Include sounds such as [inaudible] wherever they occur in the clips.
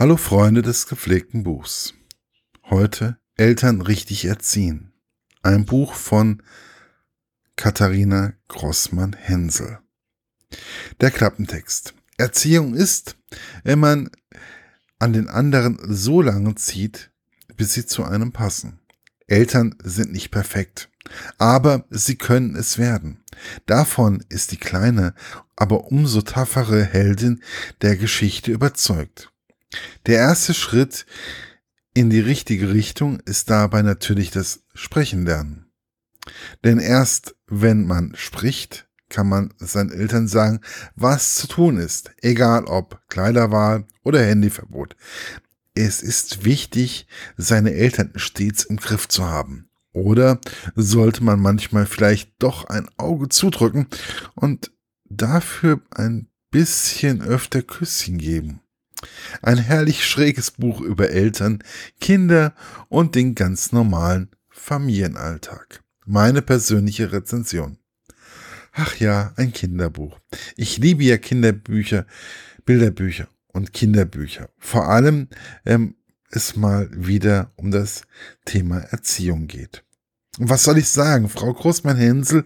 Hallo Freunde des gepflegten Buchs. Heute Eltern richtig erziehen. Ein Buch von Katharina Grossmann-Hensel. Der Klappentext. Erziehung ist, wenn man an den anderen so lange zieht, bis sie zu einem passen. Eltern sind nicht perfekt, aber sie können es werden. Davon ist die kleine, aber umso taffere Heldin der Geschichte überzeugt. Der erste Schritt in die richtige Richtung ist dabei natürlich das Sprechen lernen. Denn erst wenn man spricht, kann man seinen Eltern sagen, was zu tun ist, egal ob Kleiderwahl oder Handyverbot. Es ist wichtig, seine Eltern stets im Griff zu haben. Oder sollte man manchmal vielleicht doch ein Auge zudrücken und dafür ein bisschen öfter Küsschen geben. Ein herrlich schräges Buch über Eltern, Kinder und den ganz normalen Familienalltag. Meine persönliche Rezension. Ach ja, ein Kinderbuch. Ich liebe ja Kinderbücher, Bilderbücher und Kinderbücher. Vor allem ähm, es mal wieder um das Thema Erziehung geht. Was soll ich sagen? Frau Großmann-Hensel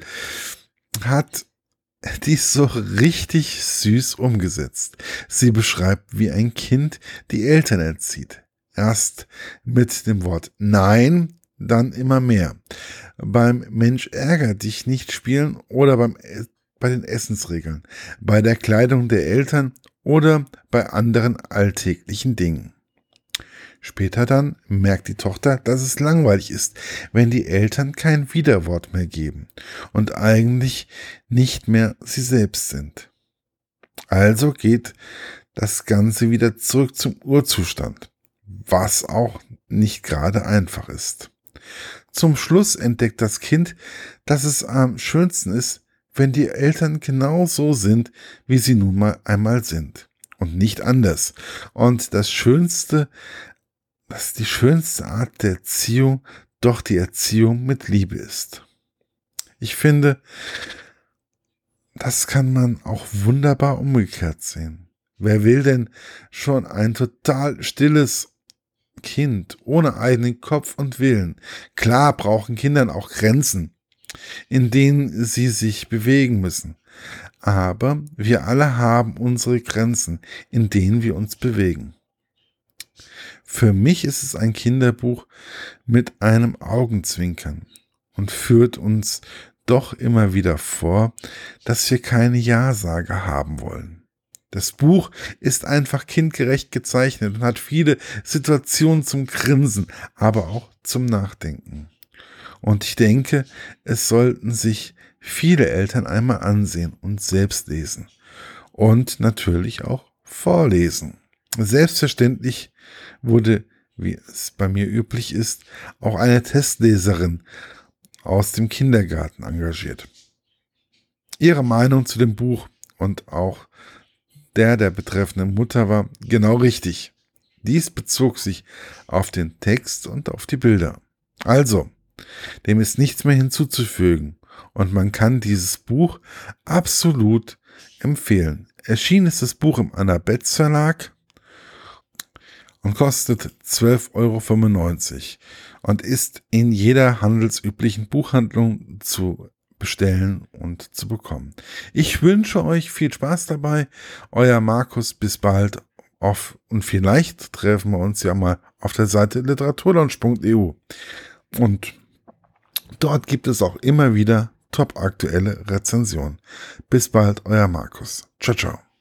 hat [laughs] die ist so richtig süß umgesetzt. Sie beschreibt, wie ein Kind die Eltern erzieht. Erst mit dem Wort Nein, dann immer mehr. Beim Mensch ärger dich nicht spielen oder beim, bei den Essensregeln, bei der Kleidung der Eltern oder bei anderen alltäglichen Dingen. Später dann merkt die Tochter, dass es langweilig ist, wenn die Eltern kein Widerwort mehr geben und eigentlich nicht mehr sie selbst sind. Also geht das Ganze wieder zurück zum Urzustand, was auch nicht gerade einfach ist. Zum Schluss entdeckt das Kind, dass es am schönsten ist, wenn die Eltern genau so sind, wie sie nun mal einmal sind und nicht anders. Und das Schönste dass die schönste Art der Erziehung doch die Erziehung mit Liebe ist. Ich finde, das kann man auch wunderbar umgekehrt sehen. Wer will denn schon ein total stilles Kind ohne eigenen Kopf und Willen? Klar brauchen Kindern auch Grenzen, in denen sie sich bewegen müssen. Aber wir alle haben unsere Grenzen, in denen wir uns bewegen. Für mich ist es ein Kinderbuch mit einem Augenzwinkern und führt uns doch immer wieder vor, dass wir keine Ja-Sage haben wollen. Das Buch ist einfach kindgerecht gezeichnet und hat viele Situationen zum Grinsen, aber auch zum Nachdenken. Und ich denke, es sollten sich viele Eltern einmal ansehen und selbst lesen. Und natürlich auch vorlesen. Selbstverständlich wurde, wie es bei mir üblich ist, auch eine Testleserin aus dem Kindergarten engagiert. Ihre Meinung zu dem Buch und auch der der betreffenden Mutter war genau richtig. Dies bezog sich auf den Text und auf die Bilder. Also, dem ist nichts mehr hinzuzufügen und man kann dieses Buch absolut empfehlen. Erschienen ist das Buch im Anna Betz Verlag und kostet 12,95 Euro und ist in jeder handelsüblichen Buchhandlung zu bestellen und zu bekommen. Ich wünsche euch viel Spaß dabei. Euer Markus, bis bald. Auf, und vielleicht treffen wir uns ja mal auf der Seite literaturlaunch.eu. Und dort gibt es auch immer wieder top aktuelle Rezensionen. Bis bald, euer Markus. Ciao, ciao.